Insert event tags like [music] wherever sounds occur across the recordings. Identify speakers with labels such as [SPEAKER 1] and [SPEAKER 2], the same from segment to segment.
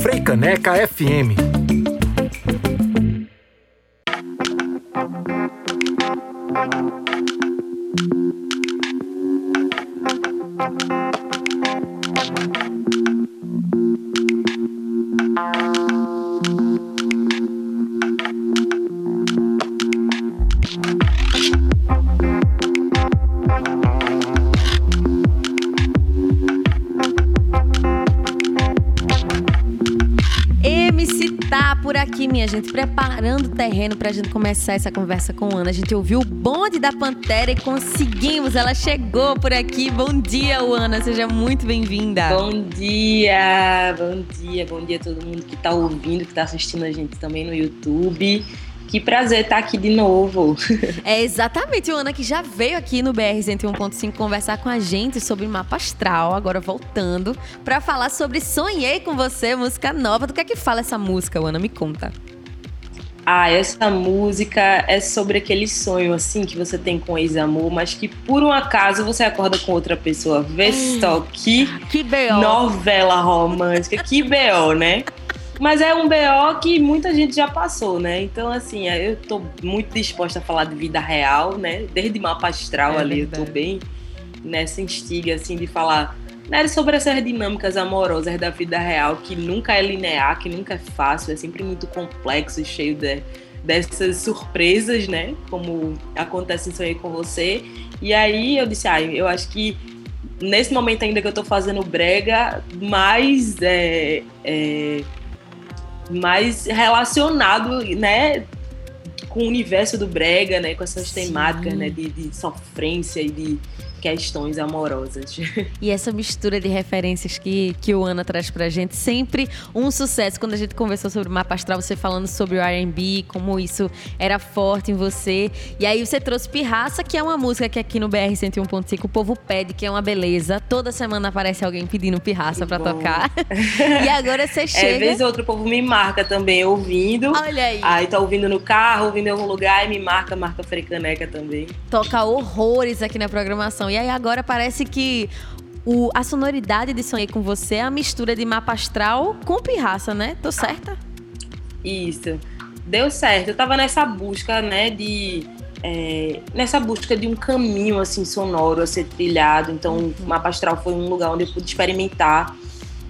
[SPEAKER 1] Freicaneca FM
[SPEAKER 2] terreno para a gente começar essa conversa com Ana. A gente ouviu o bonde da Pantera e conseguimos. Ela chegou por aqui. Bom dia, Ana. Seja muito bem-vinda.
[SPEAKER 3] Bom dia, bom dia, bom dia a todo mundo que está ouvindo, que está assistindo a gente também no YouTube. Que prazer estar aqui de novo. [laughs]
[SPEAKER 2] É exatamente, o Ana que já veio aqui no BR 101.5 conversar com a gente sobre mapa astral, agora voltando para falar sobre Sonhei com você, música nova. Do que é que fala essa música, Ana? Me conta
[SPEAKER 3] ah, essa música é sobre aquele sonho assim que você tem com ex-amor, mas que por um acaso você acorda com outra pessoa. Vê hum, só que,
[SPEAKER 2] que B.O.
[SPEAKER 3] novela romântica, que B.O., né? Mas é um BO que muita gente já passou, né? Então, assim, eu tô muito disposta a falar de vida real, né? Desde mapa astral é ali, verdade. eu tô bem nessa instiga, assim, de falar né, sobre essas dinâmicas amorosas da vida real, que nunca é linear, que nunca é fácil, é sempre muito complexo e cheio de, dessas surpresas, né? Como acontece em Sonhei com Você. E aí eu disse, ah, eu acho que nesse momento ainda que eu tô fazendo brega, mais, é, é, mais relacionado, né? Com o universo do brega, né? Com essas Sim. temáticas, né? De, de sofrência e de questões amorosas. [laughs]
[SPEAKER 2] E essa mistura de referências que, que o Ana traz pra gente, sempre um sucesso. Quando a gente conversou sobre o mapa astral, você falando sobre o R&B, como isso era forte em você. E aí você trouxe Pirraça, que é uma música que aqui no BR 101.5 o povo pede, que é uma beleza. Toda semana aparece alguém pedindo Pirraça para tocar. [laughs] e agora você é, chega... É,
[SPEAKER 3] vez ou outro o povo me marca também, ouvindo.
[SPEAKER 2] Olha aí.
[SPEAKER 3] Aí tá ouvindo no carro, ouvindo em algum lugar e me marca, marca Frecaneca também.
[SPEAKER 2] Toca horrores aqui na programação. E aí agora parece que o, a sonoridade de Sonhei com Você é a mistura de mapa astral com pirraça, né? Tô certa?
[SPEAKER 3] Isso. Deu certo. Eu tava nessa busca, né, de. É, nessa busca de um caminho assim sonoro a ser trilhado. Então, uhum. o Mapa Astral foi um lugar onde eu pude experimentar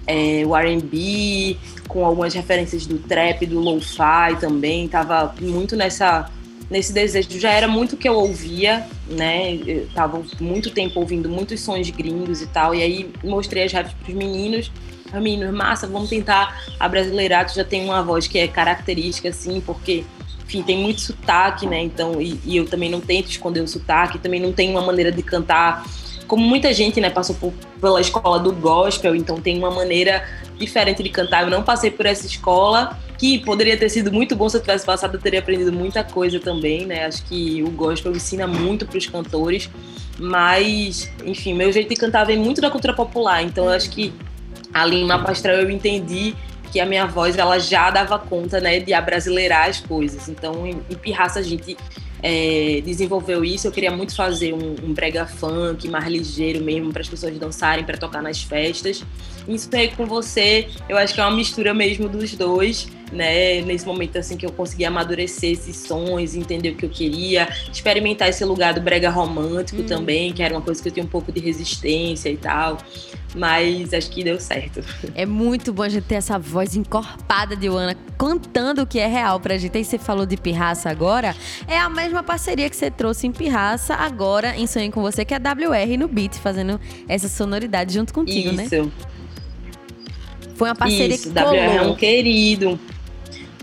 [SPEAKER 3] é, o R&B com algumas referências do trap, do lo-fi também. Tava muito nessa nesse desejo. Já era muito que eu ouvia, né? Eu tava muito tempo ouvindo muitos sons gringos e tal. E aí mostrei as raps pros meninos. Os meninos, massa, vamos tentar a brasileirada. Já tem uma voz que é característica, assim, porque, enfim, tem muito sotaque, né? Então, e, e eu também não tento esconder o sotaque. Também não tenho uma maneira de cantar como muita gente, né, passou por, pela escola do gospel, então tem uma maneira diferente de cantar. Eu não passei por essa escola, que poderia ter sido muito bom se eu tivesse passado, eu teria aprendido muita coisa também, né? Acho que o gospel ensina muito para os cantores, mas, enfim, meu jeito de cantar vem muito da cultura popular, então eu acho que ali em Mapa Astral eu entendi que a minha voz ela já dava conta, né, de abrasileirar as coisas. Então, em, Pirraça a gente é, desenvolveu isso. Eu queria muito fazer um, um brega funk mais ligeiro mesmo para as pessoas dançarem, para tocar nas festas. Isso tem com você, eu acho que é uma mistura mesmo dos dois, né? Nesse momento assim que eu consegui amadurecer esses sons, entender o que eu queria, experimentar esse lugar do brega romântico hum. também, que era uma coisa que eu tinha um pouco de resistência e tal. Mas acho que deu certo.
[SPEAKER 2] É muito bom a gente ter essa voz encorpada de Ana cantando o que é real pra gente. Aí você falou de Pirraça agora. É a mesma parceria que você trouxe em Pirraça, agora em Sonho com Você, que é a WR no beat, fazendo essa sonoridade junto contigo,
[SPEAKER 3] Isso.
[SPEAKER 2] né?
[SPEAKER 3] Isso.
[SPEAKER 2] Foi uma parceria
[SPEAKER 3] Isso,
[SPEAKER 2] que colou.
[SPEAKER 3] WR é um querido.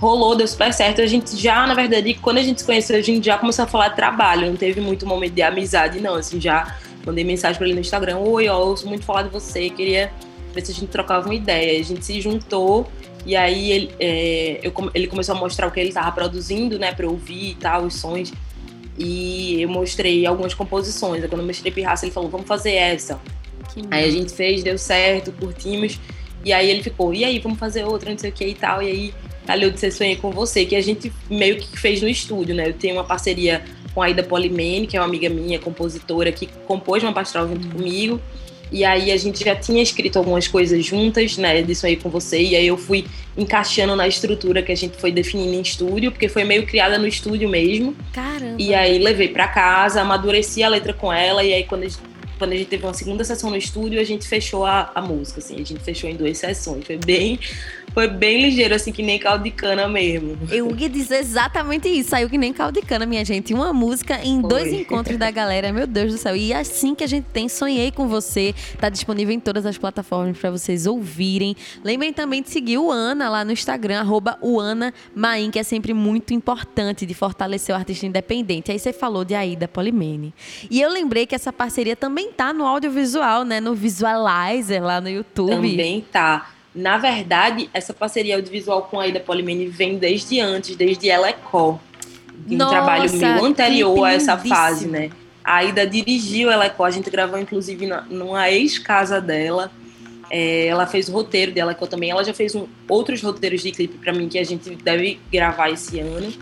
[SPEAKER 3] Rolou, deu super certo. A gente já, na verdade, quando a gente se conheceu, a gente já começou a falar de trabalho. Não teve muito momento de amizade, não. Assim, já mandei mensagem para ele no Instagram: Oi, ó, eu ouço muito falar de você. Queria ver se a gente trocava uma ideia. A gente se juntou e aí ele, é, eu, ele começou a mostrar o que ele estava produzindo, né, para eu ouvir e tal, os sons. E eu mostrei algumas composições. Aí quando eu mostrei Pirraça, ele falou: Vamos fazer essa. aí a gente fez, deu certo, curtimos. E aí ele ficou, e aí, vamos fazer outra, não sei o que e tal. E aí, de ser sonhei com você, que a gente meio que fez no estúdio, né? Eu tenho uma parceria com a Ida Polimene, que é uma amiga minha, compositora, que compôs uma pastoral junto uhum. comigo. E aí a gente já tinha escrito algumas coisas juntas, né, disso aí com você, e aí eu fui encaixando na estrutura que a gente foi definindo em estúdio, porque foi meio criada no estúdio mesmo.
[SPEAKER 2] Caramba.
[SPEAKER 3] E aí levei para casa, amadureci a letra com ela, e aí quando a gente, quando a gente teve uma segunda sessão no estúdio, a gente fechou a, a música, assim, a gente fechou em duas sessões. Foi bem foi bem ligeiro, assim, que nem caldo de cana mesmo.
[SPEAKER 2] Eu ia dizer exatamente isso. Saiu que nem caldo de cana, minha gente. Uma música em foi. dois encontros da galera. Meu Deus do céu. E assim que a gente tem Sonhei com Você, tá disponível em todas as plataformas para vocês ouvirem. Lembrem também de seguir o Ana lá no Instagram, arroba Main, que é sempre muito importante de fortalecer o artista independente. Aí você falou de Aida Polimene. E eu lembrei que essa parceria também tá no audiovisual, né? No Visualizer lá no YouTube.
[SPEAKER 3] Também tá. Na verdade, essa parceria audiovisual com a Ida Polimene vem desde antes, desde Ela é Có. Um Nossa, trabalho meu anterior a essa fase, né? A Aida dirigiu Ela é Có, a gente gravou inclusive numa ex-casa dela. É, ela fez o roteiro dela Có também. Ela já fez um, outros roteiros de clipe para mim que a gente deve gravar esse ano.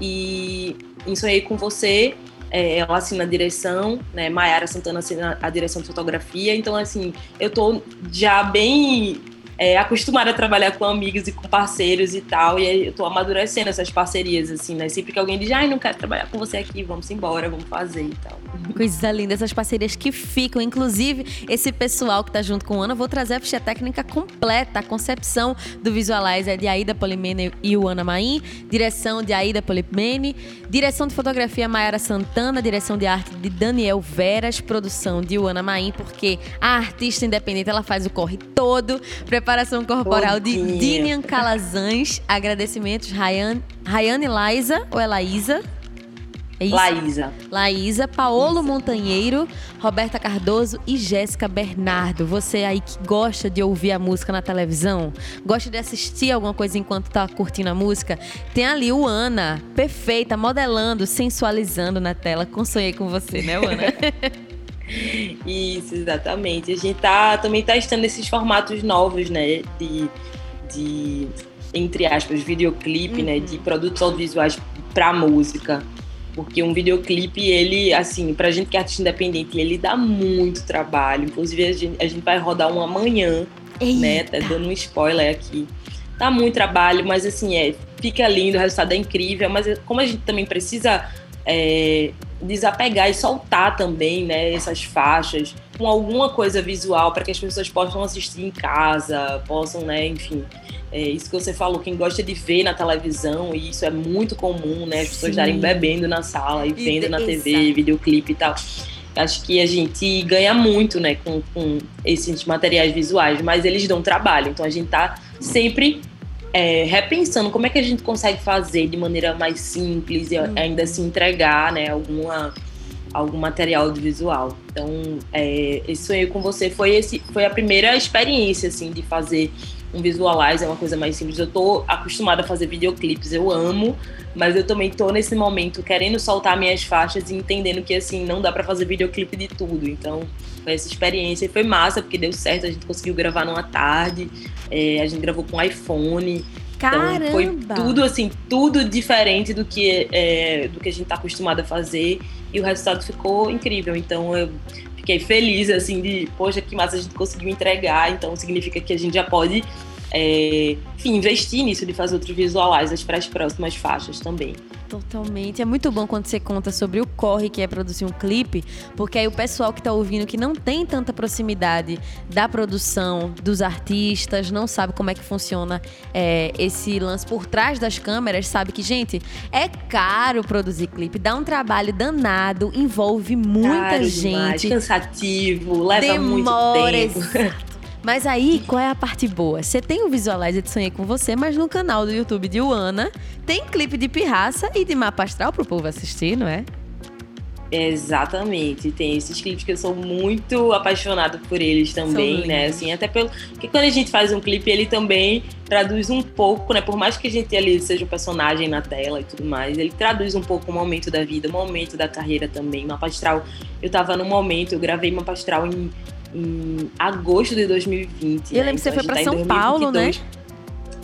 [SPEAKER 3] E em Sonhei com Você, é, ela assina a direção, né? Maiara Santana assina a direção de fotografia. Então, assim, eu tô já bem é, acostumada a trabalhar com amigos e com parceiros e tal, e eu tô amadurecendo essas parcerias, assim, né? Sempre que alguém diz, ai, não quero trabalhar com você aqui, vamos embora, vamos fazer e tal.
[SPEAKER 2] Coisa linda, essas parcerias que ficam. Inclusive, esse pessoal que tá junto com o Ana, vou trazer a ficha técnica completa, a concepção do Visualizer de Aida Polimene e o Ana Maim, direção de Aida Polimene, direção de fotografia Mayara Santana, direção de arte de Daniel Veras, produção de Ana Maim, porque a artista independente, ela faz o corre todo, prepara preparação corporal de Dinian Calazans. Agradecimentos, Rayane, Rayane Liza ou é Laísa?
[SPEAKER 3] É Laísa.
[SPEAKER 2] Laísa, Paolo Montanheiro, Roberta Cardoso e Jéssica Bernardo. Você aí que gosta de ouvir a música na televisão, gosta de assistir alguma coisa enquanto tá curtindo a música, tem ali o Ana, perfeita, modelando, sensualizando na tela. Com Sonhei com você, né, Ana? [laughs]
[SPEAKER 3] Isso, exatamente. A gente tá também testando esses formatos novos, né? De, de entre aspas, videoclipe, uhum. né? De produtos audiovisuais para música. Porque um videoclipe, ele, assim, pra gente que é artista independente, ele dá muito trabalho. Inclusive, a gente, a gente vai rodar um amanhã, Eita. né? Tá dando um spoiler aqui. Dá muito trabalho, mas assim, é, fica lindo, o resultado é incrível. Mas como a gente também precisa é, desapegar e soltar também né, essas faixas com alguma coisa visual para que as pessoas possam assistir em casa, possam, né, enfim. É isso que você falou, quem gosta de ver na televisão, e isso é muito comum, né? As pessoas estarem bebendo na sala e vendo na TV, videoclipe e tal. Acho que a gente ganha muito, né, com, com esses materiais visuais, mas eles dão trabalho. Então a gente tá sempre é, repensando como é que a gente consegue fazer de maneira mais simples e uhum. ainda se entregar, né, alguma algum material audiovisual. Então, é, esse sonho com você foi esse foi a primeira experiência assim de fazer um visualize, é uma coisa mais simples. Eu tô acostumada a fazer videoclipes, eu amo, mas eu também tô nesse momento querendo soltar minhas faixas e entendendo que assim não dá para fazer videoclipe de tudo. Então, foi essa experiência e foi massa, porque deu certo, a gente conseguiu gravar numa tarde, é, a gente gravou com iPhone.
[SPEAKER 2] Caramba! Então
[SPEAKER 3] foi tudo assim, tudo diferente do que, é, do que a gente tá acostumado a fazer e o resultado ficou incrível. Então eu fiquei feliz assim de, poxa, que massa a gente conseguiu entregar, então significa que a gente já pode é, enfim, investir nisso de fazer outros visualizers para as próximas faixas também.
[SPEAKER 2] Totalmente. É muito bom quando você conta sobre o corre que é produzir um clipe, porque aí o pessoal que está ouvindo que não tem tanta proximidade da produção, dos artistas, não sabe como é que funciona é, esse lance por trás das câmeras, sabe que, gente, é caro produzir clipe, dá um trabalho danado, envolve muita
[SPEAKER 3] caro
[SPEAKER 2] gente. Demais,
[SPEAKER 3] cansativo, leva demora, muito tempo. [laughs]
[SPEAKER 2] Mas aí, qual é a parte boa? Você tem o Visualizer de Sonhei com Você, mas no canal do YouTube de Uana tem clipe de pirraça e de mapa astral pro povo assistir, não é?
[SPEAKER 3] Exatamente, tem esses clipes que eu sou muito apaixonada por eles também, né? Assim, até pelo que quando a gente faz um clipe, ele também traduz um pouco, né? Por mais que a gente ali seja um personagem na tela e tudo mais, ele traduz um pouco o momento da vida, o momento da carreira também. Mapa Astral, eu tava no momento, eu gravei Mapa Astral em em agosto de 2020.
[SPEAKER 2] Eu né? lembro que você então, foi para tá São Paulo, né?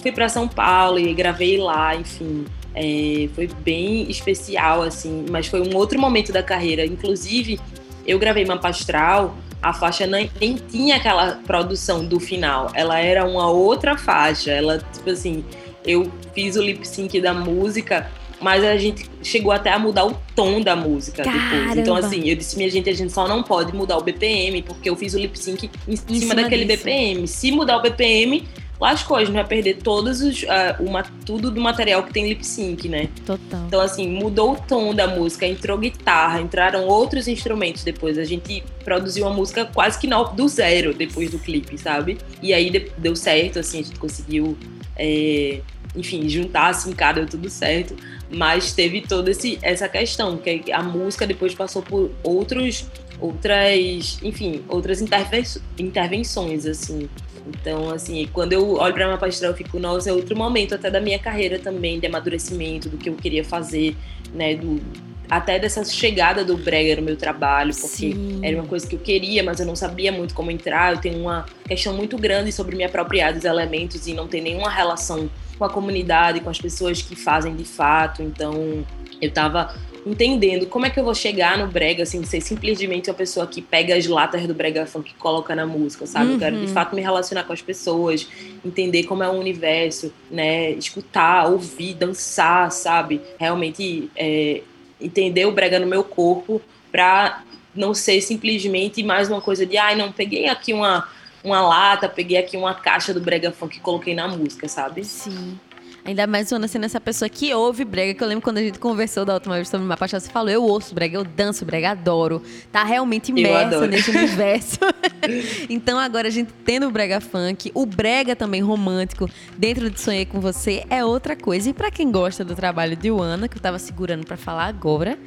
[SPEAKER 3] Fui para São Paulo e gravei lá, enfim. É, foi bem especial, assim, mas foi um outro momento da carreira. Inclusive, eu gravei Mapa Astral a faixa nem, nem tinha aquela produção do final. Ela era uma outra faixa. Ela, tipo assim, eu fiz o lip sync da música, mas a gente chegou até a mudar o tom da música
[SPEAKER 2] Caramba.
[SPEAKER 3] depois. Então, assim, eu disse, minha gente, a gente só não pode mudar o BPM, porque eu fiz o lip sync em, em cima,
[SPEAKER 2] cima
[SPEAKER 3] daquele
[SPEAKER 2] disso.
[SPEAKER 3] BPM. Se mudar o BPM, lascou, a gente vai perder todos os, ah, uma, tudo do material que tem lip sync, né?
[SPEAKER 2] Total.
[SPEAKER 3] Então, assim, mudou o tom da música, entrou guitarra, entraram outros instrumentos depois. A gente produziu uma música quase que no- do zero depois do clipe, sabe? E aí de- deu certo, assim, a gente conseguiu, é, enfim, juntar, assim, cada deu tudo certo. Mas teve toda esse, essa questão, que a música depois passou por outros, outras, enfim, outras interven- intervenções, assim. Então, assim, quando eu olho pra minha palestra, eu fico, nossa, é outro momento até da minha carreira também, de amadurecimento, do que eu queria fazer, né? Do, até dessa chegada do brega no meu trabalho, porque
[SPEAKER 2] Sim.
[SPEAKER 3] era uma coisa que eu queria, mas eu não sabia muito como entrar. Eu tenho uma questão muito grande sobre me apropriar dos elementos e não ter nenhuma relação com a comunidade, com as pessoas que fazem de fato. Então, eu tava entendendo como é que eu vou chegar no brega, assim, ser simplesmente uma pessoa que pega as latas do brega funk e coloca na música, sabe? Eu quero de
[SPEAKER 2] Uhum.
[SPEAKER 3] fato me relacionar com as pessoas, entender como é o universo, né? Escutar, ouvir, dançar, sabe? Realmente é, entender o brega no meu corpo pra não ser simplesmente mais uma coisa de, ai, não, peguei aqui uma, uma lata, peguei aqui uma caixa do brega funk e coloquei na música, sabe?
[SPEAKER 2] Sim. Ainda mais Ana sendo essa pessoa que ouve brega, que eu lembro quando a gente conversou da última vez sobre uma paixão, você falou, eu ouço brega, eu danço brega, adoro. Tá realmente imersa nesse universo. [laughs] então agora a gente tendo o brega funk, o brega também romântico, dentro de Sonhei Com Você, é outra coisa. E pra quem gosta do trabalho de Ana, que eu tava segurando pra falar agora,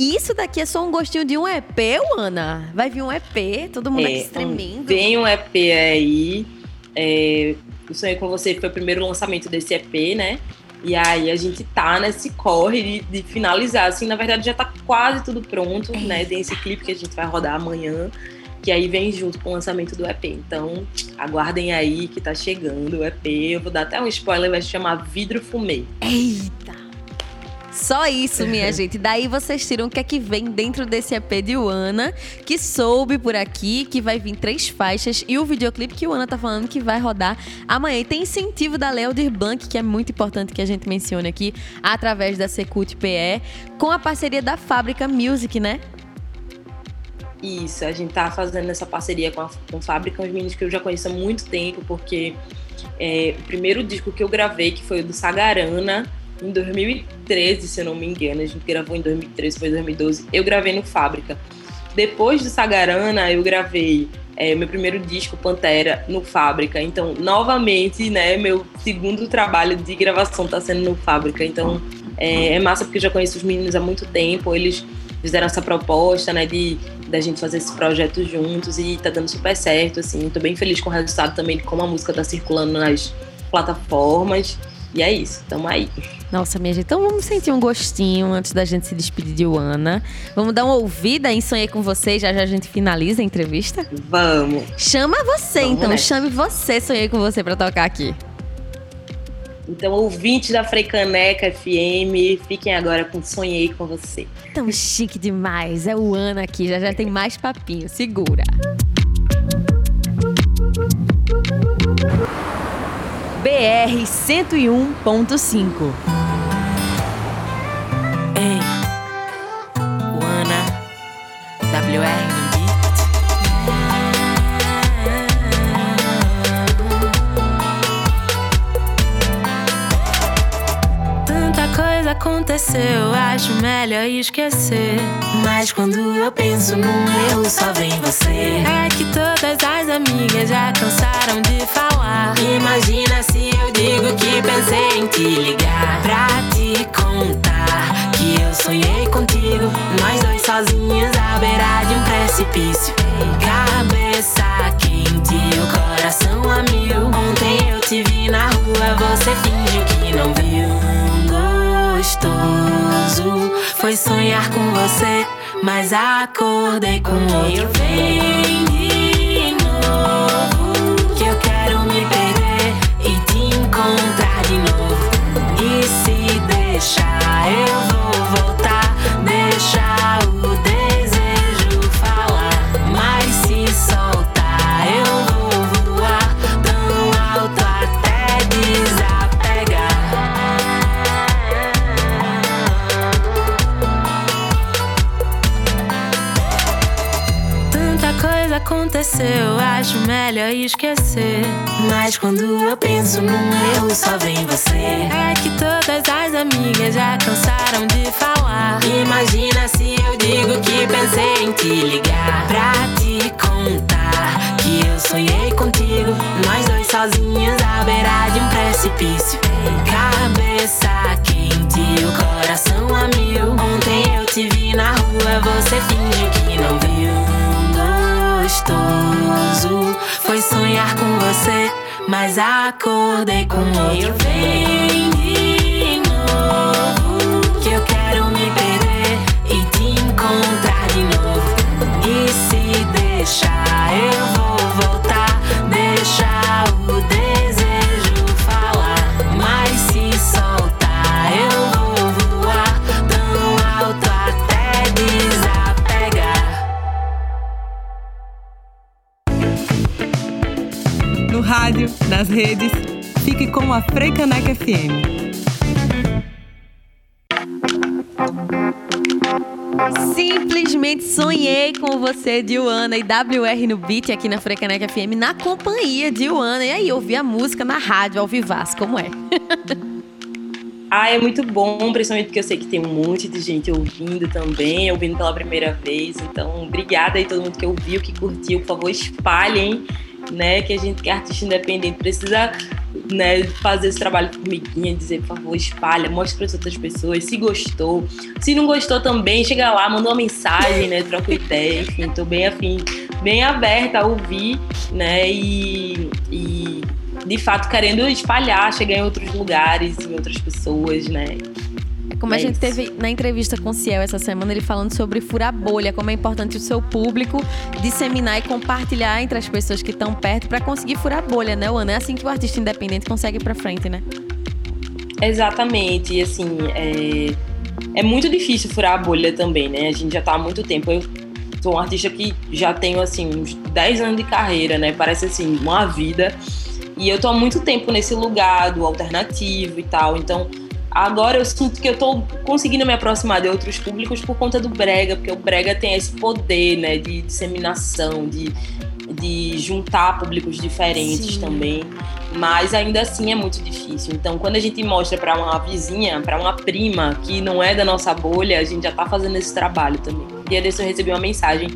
[SPEAKER 2] isso daqui é só um gostinho de um EP, Ana. Vai vir um EP, todo mundo aqui
[SPEAKER 3] É,
[SPEAKER 2] tremendo.
[SPEAKER 3] Vem um EP aí. É, o Sonhei com Você foi o primeiro lançamento desse EP, né? E aí a gente tá nesse corre de, de finalizar. Assim, na verdade já tá quase tudo pronto, né? Tem esse clipe que a gente vai rodar amanhã. Que aí vem junto com o lançamento do EP. Então, aguardem aí que tá chegando o EP. Eu vou dar até um spoiler, vai se chamar Vidro Fumê.
[SPEAKER 2] Eita! Só isso, minha [laughs] gente. Daí vocês tiram o que é que vem dentro desse EP de Uana, que soube por aqui que vai vir três faixas e o videoclipe que o Ana tá falando que vai rodar amanhã. E tem incentivo da Leodir Blanc, que é muito importante que a gente mencione aqui, através da Secult PE, com a parceria da Fábrica Music, né?
[SPEAKER 3] Isso, a gente tá fazendo essa parceria com a com Fábrica, uns meninos que eu já conheço há muito tempo, porque é, o primeiro disco que eu gravei, que foi o do Sagarana, em 2013, se eu não me engano, a gente gravou em 2013, foi 2012, eu gravei no Fábrica. Depois do Sagarana, eu gravei é, meu primeiro disco, Pantera, no Fábrica. Então, novamente, né, meu segundo trabalho de gravação tá sendo no Fábrica. Então, é, é massa porque eu já conheço os meninos há muito tempo, eles fizeram essa proposta, né, de da gente fazer esse projeto juntos e tá dando super certo, assim. Tô bem feliz com o resultado também de como a música tá circulando nas plataformas. E é isso, tamo aí.
[SPEAKER 2] Nossa, minha gente, então vamos sentir um gostinho antes da gente se despedir de Uana. Vamos dar uma ouvida em Sonhei com você, já já a gente finaliza a entrevista.
[SPEAKER 3] Vamos.
[SPEAKER 2] Chama você,
[SPEAKER 3] Vamos
[SPEAKER 2] então.
[SPEAKER 3] nessa.
[SPEAKER 2] Chame você, sonhei com você pra tocar aqui.
[SPEAKER 3] Então, ouvintes da Freicaneca FM, fiquem agora com Sonhei com você.
[SPEAKER 2] Tão chique demais. É o Ana aqui, já já tem mais papinho. Segura. BR 101.5
[SPEAKER 1] aconteceu, acho melhor esquecer. Mas quando eu penso num erro, só vem você. É que todas as amigas já cansaram de falar. Imagina se eu digo que pensei em te ligar pra te contar que eu sonhei contigo. Nós dois sozinhos à beira de um precipício. Cabeça quente, o coração a mil. Ontem eu te vi na rua, você fingiu que não viu. Gostoso foi sonhar com você, mas acordei com outro. Vem de novo, que eu quero me perder e te encontrar de novo. E se deixar, eu vou voltar. Deixa o melhor esquecer. Mas quando eu penso num eu, só vem você. É que todas as amigas já cansaram de falar. Imagina se eu digo que pensei em te ligar pra te contar que eu sonhei contigo. Nós dois sozinhos à beira de um precipício. Cabeça quente, o coração a mil. Ontem eu te vi na rua, você finge que não gostoso foi sonhar com você, mas acordei com outro. Eu venho
[SPEAKER 4] nas redes, fique com a Freicaneca FM.
[SPEAKER 2] Simplesmente sonhei com você, Diana, e WR no beat aqui na Frecaneca FM, na companhia de Diana. E aí, ouvi a música na rádio, ao vivasso, como é? [laughs]
[SPEAKER 3] Ah, é muito bom, principalmente porque eu sei que tem um monte de gente ouvindo também, ouvindo pela primeira vez. Então, obrigada aí todo mundo que ouviu, que curtiu. Por favor, espalhem, né? Que a gente que é artista independente precisa né, fazer esse trabalho formiguinha, dizer, por favor, espalha, mostra para as outras pessoas. Se gostou. Se não gostou também, chega lá, manda uma mensagem, né? Troca ideia, enfim, tô bem afim, bem aberta a ouvir, né? E, e de fato querendo espalhar, chegar em outros lugares, em outras pessoas, né?
[SPEAKER 2] É como a
[SPEAKER 3] É
[SPEAKER 2] gente
[SPEAKER 3] isso.
[SPEAKER 2] teve na entrevista com o Ciel essa semana, ele falando sobre furar bolha, como é importante o seu público disseminar e compartilhar entre as pessoas que estão perto para conseguir furar bolha, né, Ana? É assim que o artista independente consegue ir pra frente, né?
[SPEAKER 3] Exatamente, e assim, é, é muito difícil furar a bolha também, né? A gente já tá há muito tempo. Eu sou um artista que já tenho, assim, uns 10 anos de carreira, né? Parece, assim, uma vida. E eu tô há muito tempo nesse lugar do alternativo e tal. Então, agora eu sinto que eu tô conseguindo me aproximar de outros públicos por conta do Brega, porque o Brega tem esse poder, né? De disseminação, de, de juntar públicos diferentes
[SPEAKER 2] Sim.
[SPEAKER 3] também mas ainda assim é muito difícil. Então, quando a gente mostra para uma vizinha, para uma prima que não é da nossa bolha, a gente já tá fazendo esse trabalho também. Dia desse eu recebi uma mensagem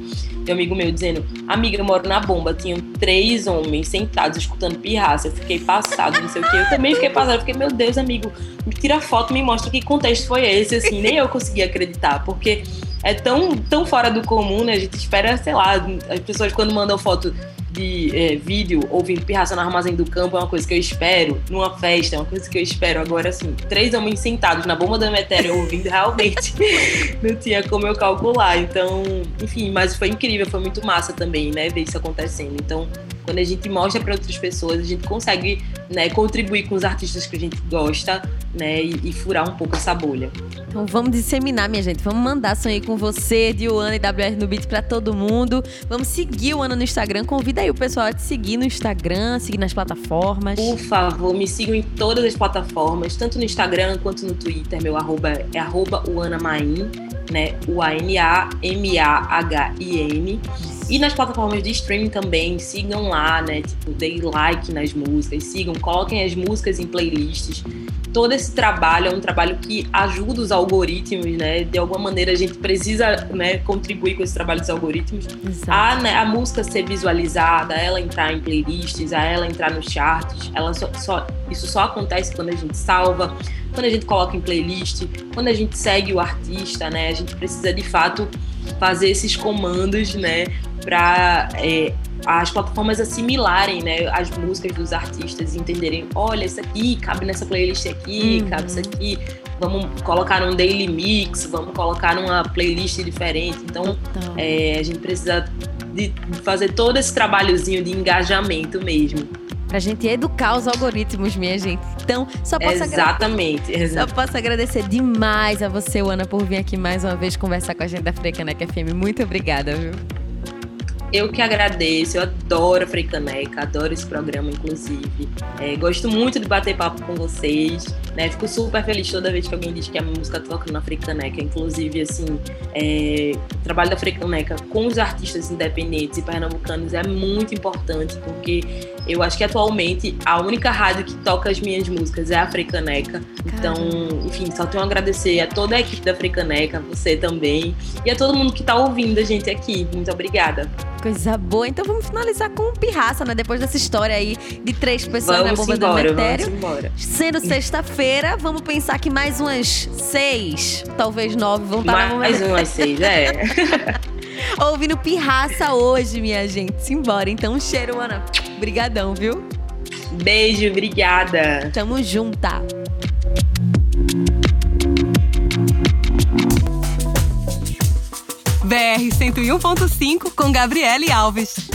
[SPEAKER 3] um amigo meu dizendo: Amiga, eu moro na bomba. Tinham três homens sentados escutando pirraça. Eu fiquei passado, não sei o quê. Eu também fiquei passado. Eu fiquei, meu Deus, amigo, me tira foto, me mostra que contexto foi esse. Assim, nem eu consegui acreditar, porque é tão, tão fora do comum, né? A gente espera, sei lá, as pessoas quando mandam foto de é, vídeo ouvindo pirraça no armazém do campo é uma coisa que eu espero numa festa, é uma coisa que eu espero. Agora, assim, três homens sentados na bomba da Metéria ouvindo, [laughs] realmente não tinha como eu calcular. Então, enfim, mas foi incrível, foi muito massa também, né, ver isso acontecendo. Então, quando a gente mostra para outras pessoas, a gente consegue né, contribuir com os artistas que a gente gosta, né, e, e furar um pouco essa bolha.
[SPEAKER 2] Então vamos disseminar, minha gente. Vamos mandar sonhei com você, Diana e WR no Beat pra todo mundo. Vamos seguir o Ana no Instagram. Convida aí o pessoal a te seguir no Instagram, seguir nas plataformas.
[SPEAKER 3] Por favor, me sigam em todas as plataformas, tanto no Instagram quanto no Twitter. Meu arroba é arroba uanamain, né? U-A-N-A-M-A-H-I-N. E nas plataformas de streaming também, sigam lá, né? Tipo, deem like nas músicas, sigam, coloquem as músicas em playlists. Todo esse trabalho é um trabalho que ajuda os algoritmos, né? De alguma maneira a gente precisa né, contribuir com esse trabalho dos algoritmos
[SPEAKER 2] Exato.
[SPEAKER 3] a, né, a música ser visualizada, ela entrar em playlists, a ela entrar nos charts, ela só, só- isso só acontece quando a gente salva, quando a gente coloca em playlist, quando a gente segue o artista, né? A gente precisa de fato fazer esses comandos, né? Para as plataformas assimilarem, né? As músicas dos artistas, e entenderem, olha, isso aqui cabe nessa playlist aqui,
[SPEAKER 2] Uhum.
[SPEAKER 3] cabe isso aqui. Vamos colocar num daily mix, vamos colocar numa playlist diferente. Então, é, a gente precisa de fazer todo esse trabalhozinho de engajamento mesmo.
[SPEAKER 2] Pra gente educar os algoritmos, minha gente. Então, só posso, agra-
[SPEAKER 3] Exatamente.
[SPEAKER 2] só posso agradecer demais a você, Ana, por vir aqui mais uma vez conversar com a gente da Frecaneca FM. Muito obrigada, viu?
[SPEAKER 3] eu que agradeço, eu adoro a Freicaneca, adoro esse programa, inclusive. É, gosto muito de bater papo com vocês, né? Fico super feliz toda vez que alguém diz que a minha música toca na Freicaneca. Inclusive, assim, é, o trabalho da Freicaneca com os artistas independentes e pernambucanos é muito importante, porque eu acho que atualmente a única rádio que toca as minhas músicas é a Freicaneca. Então, enfim, só tenho a agradecer a toda a equipe da Freicaneca, você também, e a todo mundo que está ouvindo a gente aqui. Muito obrigada.
[SPEAKER 2] Coisa boa. Então vamos finalizar com um pirraça, né? Depois dessa história aí de três pessoas
[SPEAKER 3] vamos
[SPEAKER 2] na bomba
[SPEAKER 3] embora,
[SPEAKER 2] do Metério.
[SPEAKER 3] Vamos embora.
[SPEAKER 2] Sendo sexta-feira, vamos pensar que mais umas seis, talvez nove, vão estar na bomba
[SPEAKER 3] Mais umas seis, é. [laughs]
[SPEAKER 2] ouvindo pirraça hoje, minha gente. Simbora. Então, um cheiro, Ana. Brigadão, viu?
[SPEAKER 3] Beijo, obrigada.
[SPEAKER 2] Tamo junta.
[SPEAKER 4] BR 101.5 com Gabriele Alves.